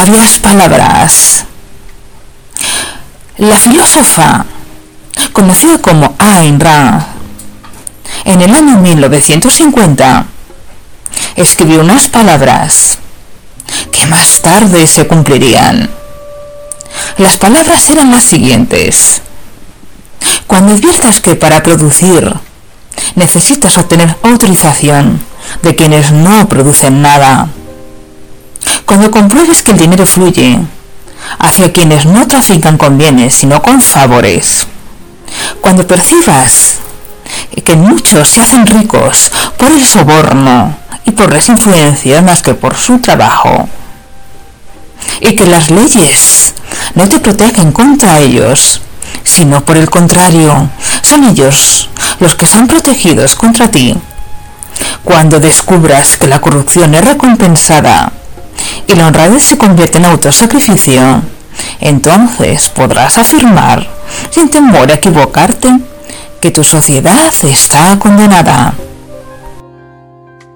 sabias palabras. La filósofa, conocida como Ayn Rand, en el año 1950, escribió unas palabras que más tarde se cumplirían. Las palabras eran las siguientes. Cuando adviertas que para producir necesitas obtener autorización de quienes no producen nada, cuando compruebes que el dinero fluye hacia quienes no trafican con bienes sino con favores, cuando percibas que muchos se hacen ricos por el soborno y por las influencias más que por su trabajo, y que las leyes no te protegen contra ellos, sino por el contrario, son ellos los que son protegidos contra ti. Cuando descubras que la corrupción es recompensada y la honradez se convierte en autosacrificio, entonces podrás afirmar, sin temor a equivocarte, que tu sociedad está condenada.